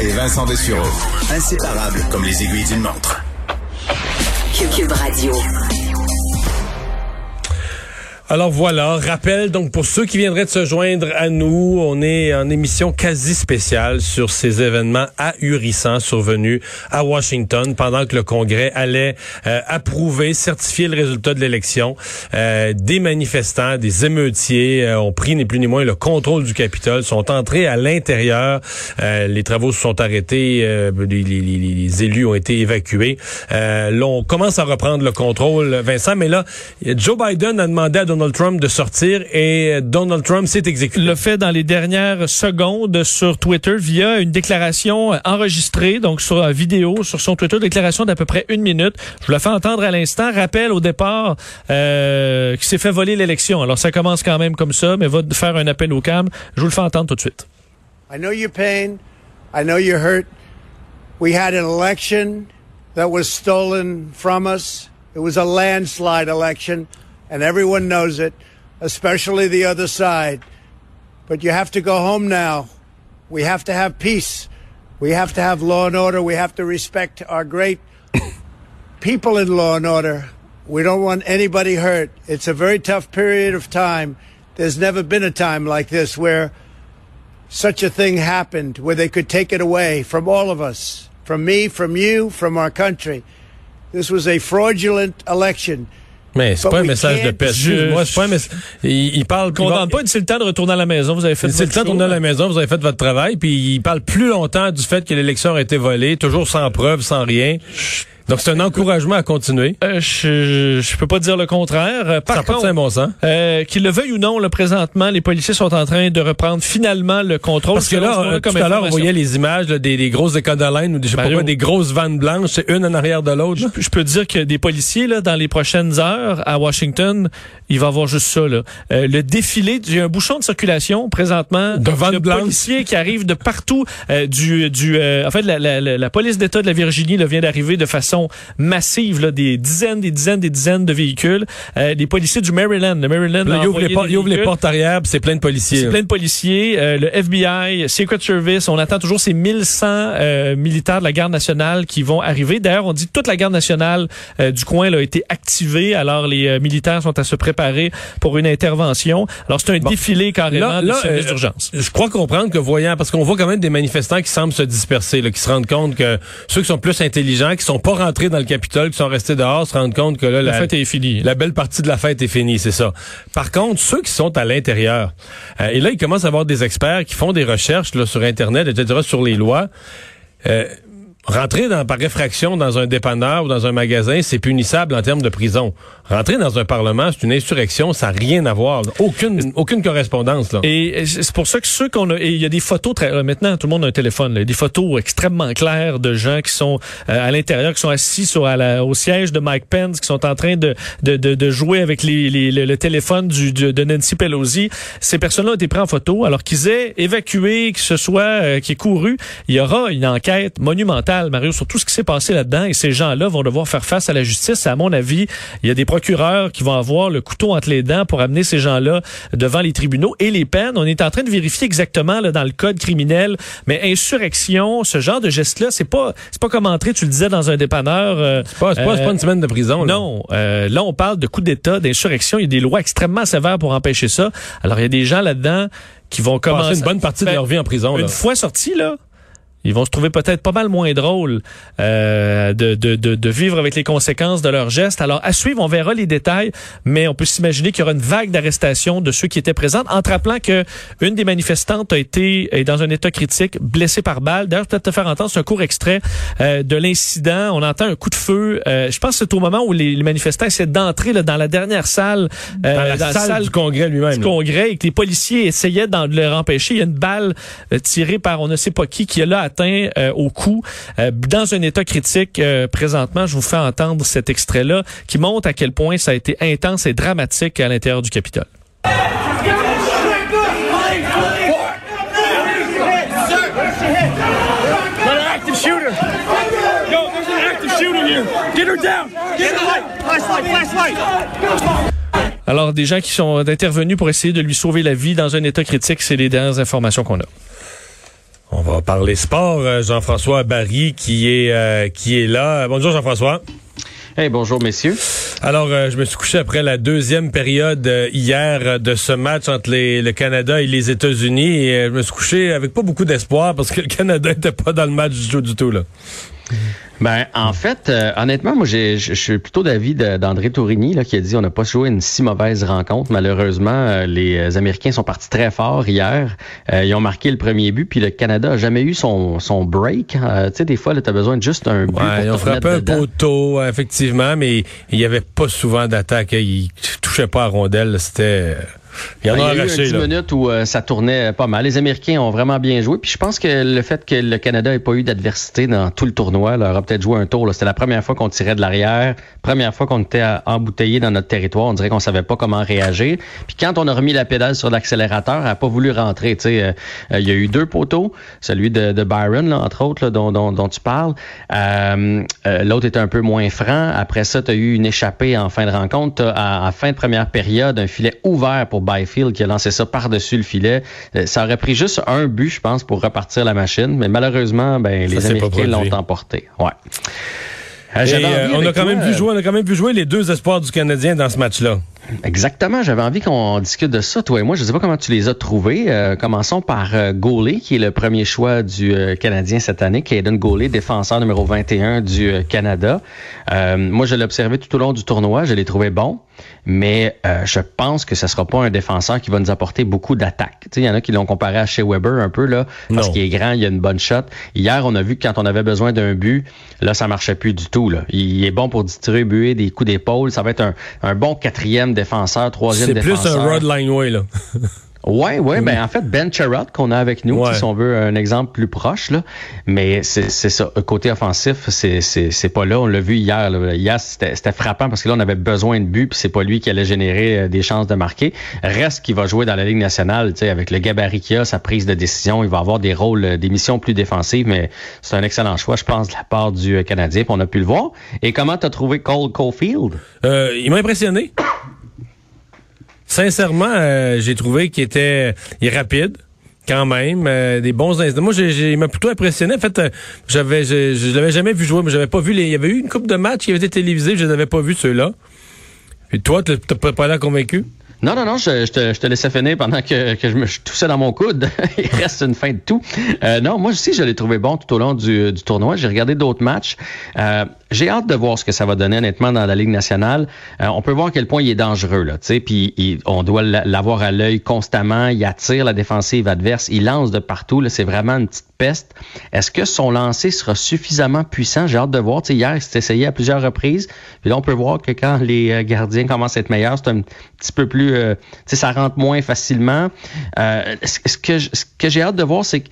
Et Vincent Dessureau. Inséparables comme les aiguilles d'une montre. Cube Radio. Alors voilà, rappel donc pour ceux qui viendraient de se joindre à nous, on est en émission quasi spéciale sur ces événements ahurissants survenus à Washington pendant que le Congrès allait euh, approuver, certifier le résultat de l'élection. Euh, des manifestants, des émeutiers euh, ont pris ni plus ni moins le contrôle du Capitole, sont entrés à l'intérieur. les travaux se sont arrêtés, les, les, les, élus ont été évacués. là, on commence à reprendre le contrôle, Vincent, mais là, Joe Biden a demandé à Donald Trump de sortir et Donald Trump s'est exécuté. Le fait dans les dernières secondes sur Twitter via une déclaration enregistrée, donc sur la vidéo, sur son Twitter, déclaration d'à peu près une minute. Je vous la fais entendre à l'instant. Rappel au départ euh, qui s'est fait voler l'élection. Alors ça commence quand même comme ça, mais va faire un appel au calme. Je vous le fais entendre tout de suite. I know your pain. I know you're hurt. We had an election that was stolen from us. It was a landslide election. And everyone knows it, especially the other side. But you have to go home now. We have to have peace. We have to have law and order. We have to respect our great people in law and order. We don't want anybody hurt. It's a very tough period of time. There's never been a time like this where such a thing happened, where they could take it away from all of us, from me, from you, from our country. This was a fraudulent election. Mais c'est pas un message de paix. Moi, c'est pas un message. Il, il parle. Condamne pas. C'est le temps de retourner à la maison. Vous avez fait. C'est le temps de retourner à la maison. Vous avez fait votre travail. Puis il parle plus longtemps du fait que l'élection a été volée, toujours sans preuve, sans rien. Donc c'est un encouragement à continuer. Euh, je, je peux pas dire le contraire. Euh, par Ça contre, bon sens? Euh, qu'il le veuille ou non, le présentement, les policiers sont en train de reprendre finalement le contrôle. Parce que là, euh, tout à l'heure, on voyait les images là, des, des, grosses laine ou des, je sais pas quoi, des grosses vannes blanches, c'est une en arrière de l'autre. Je, je, peux dire que des policiers là, dans les prochaines heures à Washington, il va y avoir juste ça. Là. Euh, le défilé, il y a un bouchon de circulation présentement de vannes blanches, policiers qui arrivent de partout. du, du, en fait, la, la, la, la police d'État de la Virginie là, vient d'arriver de façon massive là, des dizaines, des dizaines, des dizaines de véhicules. Euh, des policiers du Maryland. Le Maryland là, il, ouvre les, portes, il ouvre les portes arrière, c'est plein de policiers. C'est plein de policiers. Euh, le FBI, Secret Service, on attend toujours ces 1100 euh, militaires de la garde nationale qui vont arriver. D'ailleurs, on dit que toute la garde nationale euh, du coin là, a été activée. Alors, les euh, militaires sont à se préparer pour une intervention. Alors, c'est un bon. défilé carrément là, là, de service d'urgence. Je crois comprendre que voyant, parce qu'on voit quand même des manifestants qui semblent se disperser, là, qui se rendent compte que ceux qui sont plus intelligents, qui sont pas rentrés dans le Capitole, qui sont restés dehors, se rendent compte que là, la, la fête est finie. La belle partie de la fête est finie, c'est ça. Par contre, ceux qui sont à l'intérieur, euh, et là, il commence à avoir des experts qui font des recherches là, sur Internet, etc., sur les lois. Euh, Rentrer dans, par réfraction dans un dépanneur ou dans un magasin, c'est punissable en termes de prison. Rentrer dans un parlement, c'est une insurrection, ça n'a rien à voir. Aucune, aucune correspondance. Là. Et c'est pour ça que ceux qu'on a... il y a des photos... Très, maintenant, tout le monde a un téléphone. Là, des photos extrêmement claires de gens qui sont euh, à l'intérieur, qui sont assis au siège de Mike Pence, qui sont en train de, de, de, jouer avec les, les, le, téléphone du, de, de Nancy Pelosi. Ces personnes-là ont été prises en photo alors qu'ils aient évacué, que ce soit euh, qui est couru. Il y aura une enquête monumentale Mario, sur tout ce qui s'est passé là-dedans. Et ces gens-là vont devoir faire face à la justice. À mon avis, il y a des procureurs qui vont avoir le couteau entre les dents pour amener ces gens-là devant les tribunaux et les peines. On est en train de vérifier exactement là, dans le code criminel, mais insurrection, ce genre de geste-là, c'est pas c'est pas comme entrer, tu le disais, dans un dépanneur. Euh, c'est pas, euh, une semaine de prison. Là. Non, euh, là on parle de coup d'État, d'insurrection. Il y a des lois extrêmement sévères pour empêcher ça. Alors il y a des gens là-dedans qui vont commencer une bonne partie de leur vie en prison. Une là. fois sortis là ils vont se trouver peut-être pas mal moins drôles euh, de, de, de, de, vivre avec les conséquences de leurs gestes. Alors, à suivre, on verra les détails, mais on peut s'imaginer qu'il y aura une vague d'arrestations de ceux qui étaient présents, en te rappelant que une des manifestantes a été est dans un état critique, blessée par balle. D'ailleurs, peut-être te faire entendre, c'est un court extrait euh, de l'incident. On entend un coup de feu. Euh, je pense que c'est au moment où les, les manifestants essaient d'entrer dans la dernière salle, euh, dans la, salle, du congrès lui-même. Du congrès, et que les policiers essayaient de le empêcher. Il y a une balle tirée par on ne sait pas qui qui est là euh, au cou, euh, dans un état critique euh, présentement. Je vous fais entendre cet extrait-là qui montre à quel point ça a été intense et dramatique à l'intérieur du Capitole. Alors, des gens qui sont intervenus pour essayer de lui sauver la vie dans un état critique, c'est les dernières informations qu'on a. On va parler sport. Euh, Jean-François Barry qui est euh, qui est là. Bonjour Jean-François. Hey, bonjour messieurs. Alors, euh, je me suis couché après la deuxième période hier de ce match entre les, le Canada et les États-Unis et je me suis couché avec pas beaucoup d'espoir parce que le Canada n'était pas dans le match du tout du tout là. Ben, en fait, euh, honnêtement, moi, je suis plutôt d'avis d'André Tourigny là, qui a dit on n'a pas joué une si mauvaise rencontre. Malheureusement, euh, les Américains sont partis très fort hier. Euh, ils ont marqué le premier but, puis le Canada a jamais eu son, son break. tu sais, des fois, tu as besoin de juste un but. Ouais, ils ont frappé un poteau, effectivement, mais il n'y avait pas souvent d'attaque. Ils touchaient pas à rondelle. C'était... Il y en a, eu 10 minutes où euh, ça tournait pas mal. Les Américains ont vraiment bien joué. Puis je pense que le fait que le Canada n'ait pas eu d'adversité dans tout le tournoi leur a peut-être joué un tour. C'était la première fois qu'on tirait de l'arrière, première fois qu'on était embouteillé dans notre territoire. On dirait qu'on savait pas comment réagir. Puis quand on a remis la pédale sur l'accélérateur, elle n'a pas voulu rentrer. Euh, euh, il y a eu deux poteaux, celui de, Byron, là, entre autres, dont, dont, tu parles. L'autre était un peu moins franc. Après ça, tu as eu une échappée en fin de rencontre. à, en fin de première période, un filet ouvert pour Byfield qui a lancé ça par-dessus le filet. Euh, ça aurait pris juste un but, je pense, pour repartir la machine, mais malheureusement, ben, les Américains l'ont emporté. Ouais. Euh, euh, on a quand même vu jouer, on a quand même vu jouer les deux espoirs du Canadien dans ce match-là. Exactement. J'avais envie qu'on discute de ça, toi et moi. Je ne sais pas comment tu les as trouvés. commençons par euh, qui est le premier choix du Canadien cette année. Caden Gaulet, défenseur numéro 21 du Canada. moi, je l'ai observé tout au long du tournoi. Je l'ai trouvé bon mais euh, je pense que ce sera pas un défenseur qui va nous apporter beaucoup d'attaques. Il y en a qui l'ont comparé à chez Weber un peu, là, parce qu'il est grand, il a une bonne shot. Hier, on a vu que quand on avait besoin d'un but, là, ça marchait plus du tout. Là. Il est bon pour distribuer des coups d'épaule. Ça va être un, un bon quatrième défenseur, troisième défenseur. C'est plus un Rod Lineway, là. Ouais, ouais, ben en fait Ben Charrot qu'on a avec nous, si on veut un exemple plus proche là, mais c'est ça. Côté offensif, c'est c'est pas là. On l'a vu hier. Là. Hier c'était frappant parce que là on avait besoin de but puis c'est pas lui qui allait générer euh, des chances de marquer. Reste qu'il va jouer dans la Ligue nationale, tu sais, avec le gabarit qu'il a, sa prise de décision, il va avoir des rôles, euh, des missions plus défensives, mais c'est un excellent choix, je pense, de la part du euh, Canadien. Puis on a pu le voir. Et comment t'as trouvé Cole Caulfield? Euh, Il m'a impressionné. Sincèrement, euh, j'ai trouvé qu'il était rapide quand même, euh, des bons instants. Moi, j'ai, il m'a plutôt impressionné. En fait, euh, j'avais, je, je l'avais jamais vu jouer, mais j'avais pas vu les. Il y avait eu une coupe de matchs qui avait été télévisée, je n'avais pas vu ceux-là. Puis toi, t'as pas, pas l'air convaincu? Non, non, non, je, te, laissais finir pendant que, je me toussais dans mon coude. Il reste une fin de tout. Euh, non, moi aussi, je l'ai trouvé bon tout au long du, tournoi. J'ai regardé d'autres matchs. Euh, j'ai hâte de voir ce que ça va donner honnêtement dans la Ligue nationale. Euh, on peut voir à quel point il est dangereux là, tu sais, puis on doit l'avoir à l'œil constamment. Il attire la défensive adverse, il lance de partout. C'est vraiment une petite peste. Est-ce que son lancer sera suffisamment puissant? J'ai hâte de voir. Hier, c'est essayé à plusieurs reprises. Puis là, on peut voir que quand les gardiens commencent à être meilleurs, c'est un petit peu plus, euh, tu sais, ça rentre moins facilement. ce que ce que j'ai hâte de voir, c'est que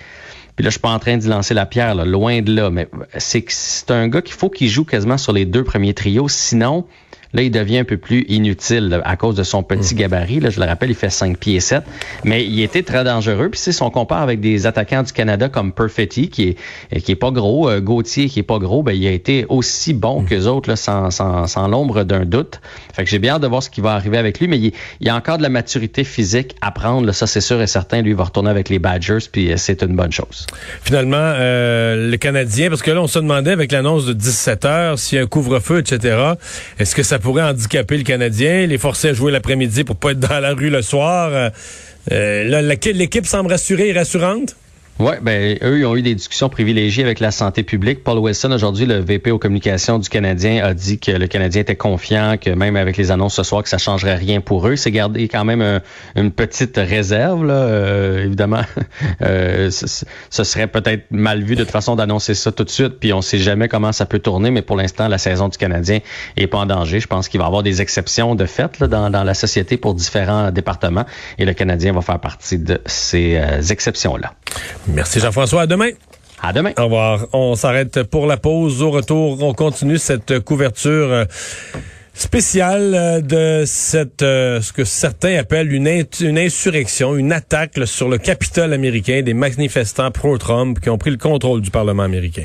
puis là, je suis pas en train d'y lancer la pierre, loin de là, mais c'est c'est un gars qu'il faut qu'il joue quasiment sur les deux premiers trios. Sinon, Là, il devient un peu plus inutile à cause de son petit mm. gabarit. Là, je le rappelle, il fait 5 pieds 7. Mais il était très dangereux. Puis si on compare avec des attaquants du Canada comme Perfetti, qui est, qui est pas gros, euh, Gauthier, qui est pas gros, ben, il a été aussi bon mm. que les autres, là, sans, sans, sans l'ombre d'un doute. Fait que j'ai bien hâte de voir ce qui va arriver avec lui. Mais il, y a encore de la maturité physique à prendre. Là, ça, c'est sûr et certain. Lui, il va retourner avec les Badgers, puis euh, c'est une bonne chose. Finalement, euh, le Canadien, parce que là, on se demandait avec l'annonce de 17 heures, s'il y a un couvre-feu, etc., est-ce que ça pourrait handicaper le Canadien, les forcer à jouer l'après-midi pour pas être dans la rue le soir. Euh, l'équipe semble rassurée et rassurante? Oui, ben eux, ils ont eu des discussions privilégiées avec la santé publique. Paul Wilson, aujourd'hui, le VP aux communications du Canadien, a dit que le Canadien était confiant, que même avec les annonces ce soir, que ça changerait rien pour eux. C'est gardé quand même une petite réserve, là. Euh, évidemment. Euh, ce, serait peut-être mal vu de toute façon d'annoncer ça tout de suite, puis on sait jamais comment ça peut tourner, mais pour l'instant, la saison du Canadien est pas en danger. Je pense qu'il va y avoir des exceptions de fait là, dans, dans, la société pour différents départements, et le Canadien va faire partie de ces euh, exceptions-là. Merci Jean-François. À demain. À demain. Au revoir. On s'arrête pour la pause. Au retour, on continue cette couverture euh, spéciale euh, de cette euh, ce que certains appellent une, une insurrection, une attaque sur le Capitole américain des manifestants pro-Trump qui ont pris le contrôle du Parlement américain.